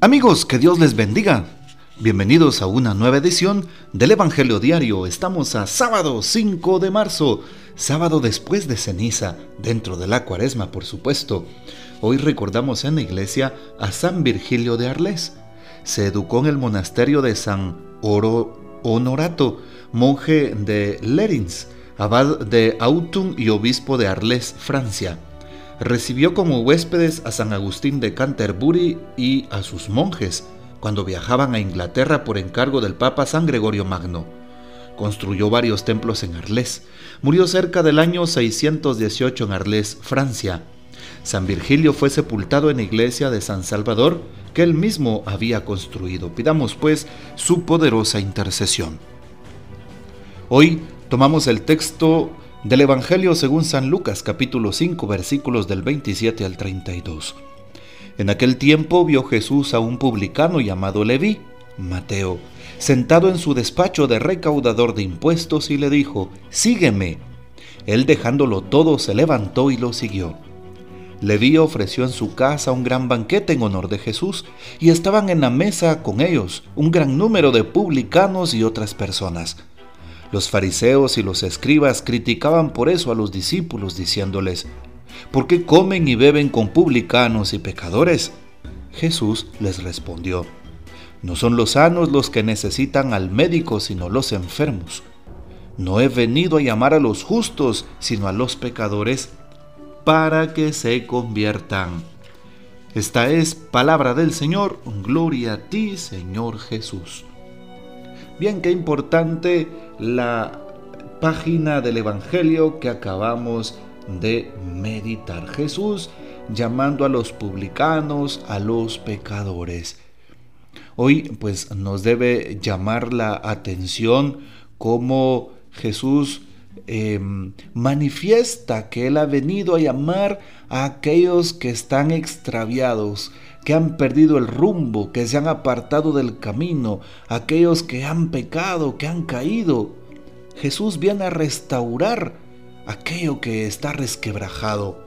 Amigos, que Dios les bendiga. Bienvenidos a una nueva edición del Evangelio Diario. Estamos a sábado 5 de marzo, sábado después de ceniza, dentro de la cuaresma, por supuesto. Hoy recordamos en la iglesia a San Virgilio de Arles. Se educó en el monasterio de San Oro Honorato, monje de Lerins, abad de Autun y obispo de Arles, Francia recibió como huéspedes a San Agustín de Canterbury y a sus monjes cuando viajaban a Inglaterra por encargo del Papa San Gregorio Magno. Construyó varios templos en Arles. Murió cerca del año 618 en Arles, Francia. San Virgilio fue sepultado en la iglesia de San Salvador que él mismo había construido. Pidamos pues su poderosa intercesión. Hoy tomamos el texto del Evangelio según San Lucas capítulo 5 versículos del 27 al 32. En aquel tiempo vio Jesús a un publicano llamado Leví, Mateo, sentado en su despacho de recaudador de impuestos y le dijo, Sígueme. Él dejándolo todo se levantó y lo siguió. Leví ofreció en su casa un gran banquete en honor de Jesús y estaban en la mesa con ellos un gran número de publicanos y otras personas. Los fariseos y los escribas criticaban por eso a los discípulos, diciéndoles, ¿por qué comen y beben con publicanos y pecadores? Jesús les respondió, no son los sanos los que necesitan al médico, sino los enfermos. No he venido a llamar a los justos, sino a los pecadores, para que se conviertan. Esta es palabra del Señor, gloria a ti, Señor Jesús. Bien, qué importante la página del Evangelio que acabamos de meditar. Jesús llamando a los publicanos, a los pecadores. Hoy pues nos debe llamar la atención cómo Jesús em, manifiesta que Él ha venido a llamar a aquellos que están extraviados, que han perdido el rumbo, que se han apartado del camino, aquellos que han pecado, que han caído. Jesús viene a restaurar aquello que está resquebrajado.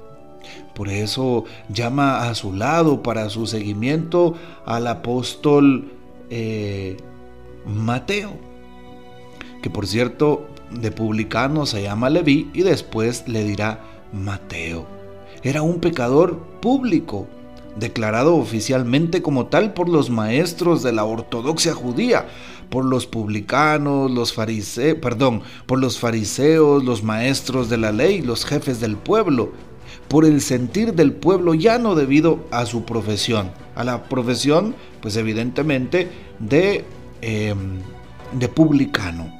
Por eso llama a su lado para su seguimiento al apóstol eh, Mateo, que por cierto de publicano se llama Leví y después le dirá Mateo. Era un pecador público, declarado oficialmente como tal por los maestros de la ortodoxia judía, por los publicanos, los fariseos, perdón, por los fariseos, los maestros de la ley, los jefes del pueblo, por el sentir del pueblo ya no debido a su profesión, a la profesión, pues evidentemente, de, em, de publicano.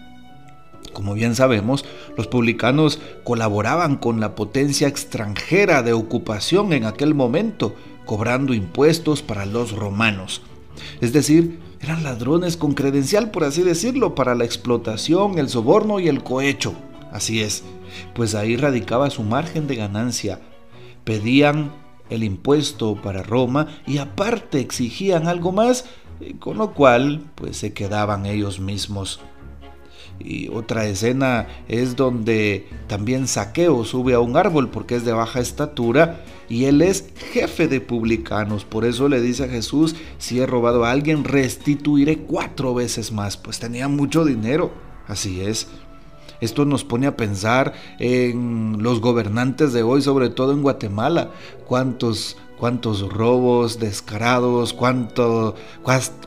Como bien sabemos, los publicanos colaboraban con la potencia extranjera de ocupación en aquel momento, cobrando impuestos para los romanos. Es decir, eran ladrones con credencial, por así decirlo, para la explotación, el soborno y el cohecho. Así es, pues ahí radicaba su margen de ganancia. Pedían el impuesto para Roma y aparte exigían algo más, eh, con lo cual pues se quedaban ellos mismos. Y otra escena es donde también Saqueo sube a un árbol porque es de baja estatura y él es jefe de publicanos. Por eso le dice a Jesús, si he robado a alguien, restituiré cuatro veces más. Pues tenía mucho dinero. Así es. Esto nos pone a pensar en los gobernantes de hoy, sobre todo en Guatemala. ¿Cuántos, cuántos robos descarados, cuánto,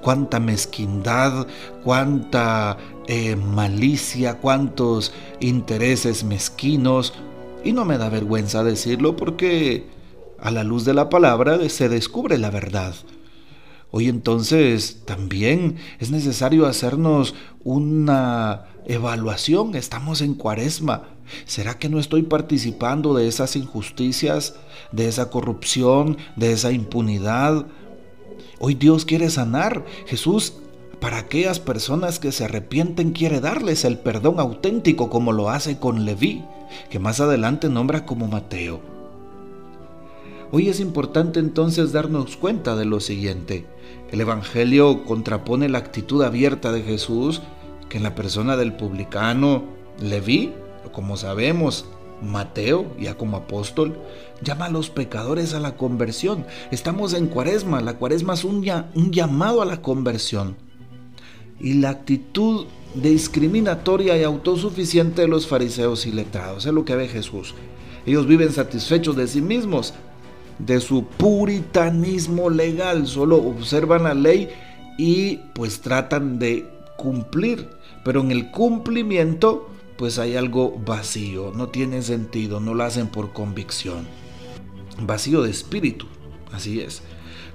cuánta mezquindad, cuánta eh, malicia, cuántos intereses mezquinos. Y no me da vergüenza decirlo porque a la luz de la palabra se descubre la verdad. Hoy entonces también es necesario hacernos una evaluación. Estamos en cuaresma. ¿Será que no estoy participando de esas injusticias, de esa corrupción, de esa impunidad? Hoy Dios quiere sanar. Jesús para aquellas personas que se arrepienten quiere darles el perdón auténtico como lo hace con Leví, que más adelante nombra como Mateo. Hoy es importante entonces darnos cuenta de lo siguiente. El Evangelio contrapone la actitud abierta de Jesús, que en la persona del publicano Leví, como sabemos, Mateo, ya como apóstol, llama a los pecadores a la conversión. Estamos en cuaresma, la cuaresma es un, llamado a la conversión. Y la actitud discriminatoria y autosuficiente de los fariseos y letrados es lo que ve Jesús. Ellos viven satisfechos de sí mismos, de su puritanismo legal, solo observan la ley y pues tratan de cumplir, pero en el cumplimiento pues hay algo vacío, no tiene sentido, no lo hacen por convicción. Vacío de espíritu, así es.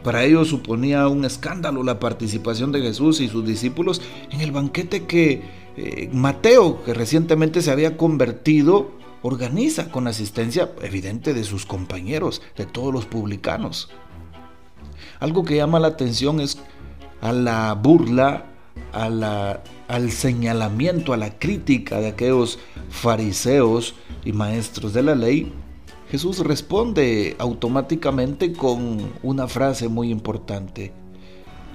Para ellos suponía un escándalo la participación de Jesús y sus discípulos en el banquete que eh, Mateo, que recientemente se había convertido, organiza con asistencia evidente de sus compañeros, de todos los publicanos. Algo que llama la atención es a la burla, a la, al señalamiento, a la crítica de aquellos fariseos y maestros de la ley, Jesús responde automáticamente con una frase muy importante.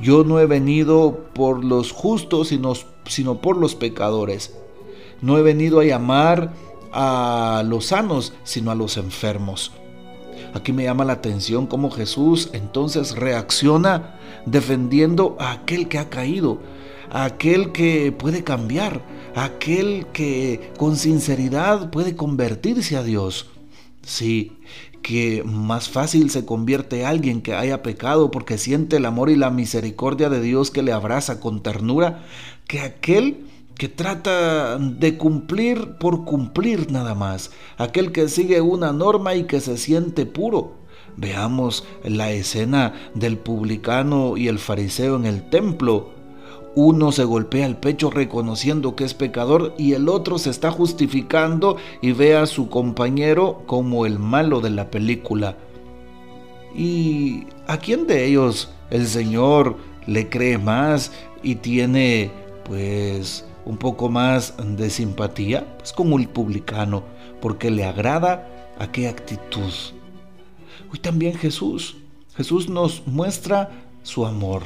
Yo no he venido por los justos, sino, sino por los pecadores. No he venido a llamar a los sanos, sino a los enfermos. Aquí me llama la atención cómo Jesús entonces reacciona defendiendo a aquel que ha caído, a aquel que puede cambiar, a aquel que con sinceridad puede convertirse a Dios. Sí, que más fácil se convierte alguien que haya pecado porque siente el amor y la misericordia de Dios que le abraza con ternura que aquel que trata de cumplir por cumplir nada más, aquel que sigue una norma y que se siente puro. Veamos la escena del publicano y el fariseo en el templo. Uno se golpea el pecho reconociendo que es pecador y el otro se está justificando y ve a su compañero como el malo de la película. ¿Y a quién de ellos el Señor le cree más y tiene pues un poco más de simpatía, pues como el publicano, porque le agrada aquella actitud. Hoy también Jesús, Jesús nos muestra su amor.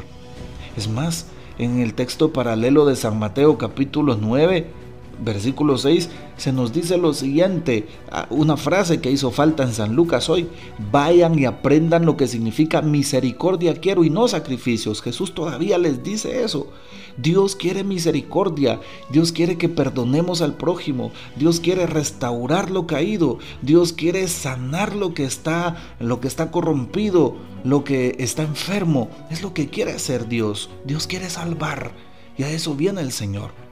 Es más, en el texto paralelo de San Mateo capítulo 9, versículo 6, se nos dice lo siguiente, ah, una frase que hizo falta en San Lucas hoy, vayan y aprendan lo que significa misericordia quiero y no sacrificios. Jesús todavía les dice eso. Dios quiere misericordia, Dios quiere que perdonemos al prójimo, Dios quiere restaurar lo caído, Dios quiere sanar lo que está lo que está corrompido, lo que está enfermo, es lo que quiere hacer Dios. Dios quiere salvar y a eso viene el Señor.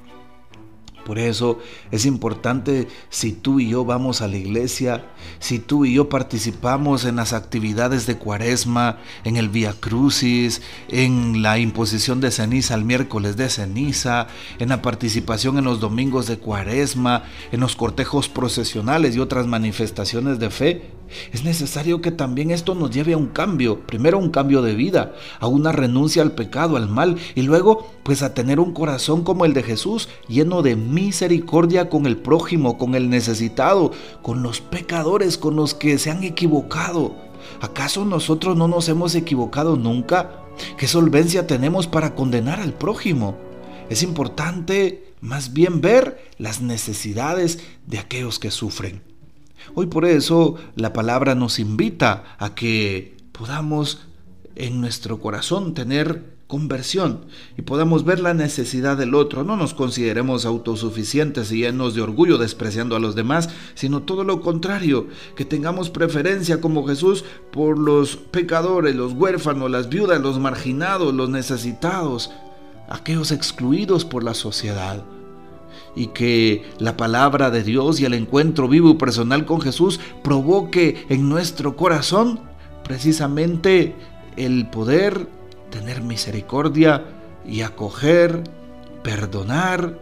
Por eso es importante si tú y yo vamos a la iglesia, si tú y yo participamos en las actividades de cuaresma, en el Via Crucis, en la imposición de ceniza el miércoles de ceniza, en la participación en los domingos de cuaresma, en los cortejos procesionales y otras manifestaciones de fe, es necesario que también esto nos lleve a un cambio, primero un cambio de vida, a una renuncia al pecado, al mal, y luego pues a tener un corazón como el de Jesús, lleno de misericordia con el prójimo, con el necesitado, con los pecadores, con los que se han equivocado. ¿Acaso nosotros no nos hemos equivocado nunca? ¿Qué solvencia tenemos para condenar al prójimo? Es importante más bien ver las necesidades de aquellos que sufren. Hoy por eso la palabra nos invita a que podamos en nuestro corazón tener conversión y podamos ver la necesidad del otro. No nos consideremos autosuficientes y llenos de orgullo despreciando a los demás, sino todo lo contrario, que tengamos preferencia como Jesús por los pecadores, los huérfanos, las viudas, los marginados, los necesitados, aquellos excluidos por la sociedad y que la palabra de Dios y el encuentro vivo y personal con Jesús provoque en nuestro corazón precisamente el poder tener misericordia y acoger, perdonar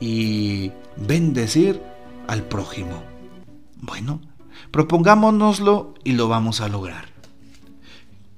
y bendecir al prójimo. Bueno, propongámonoslo y lo vamos a lograr.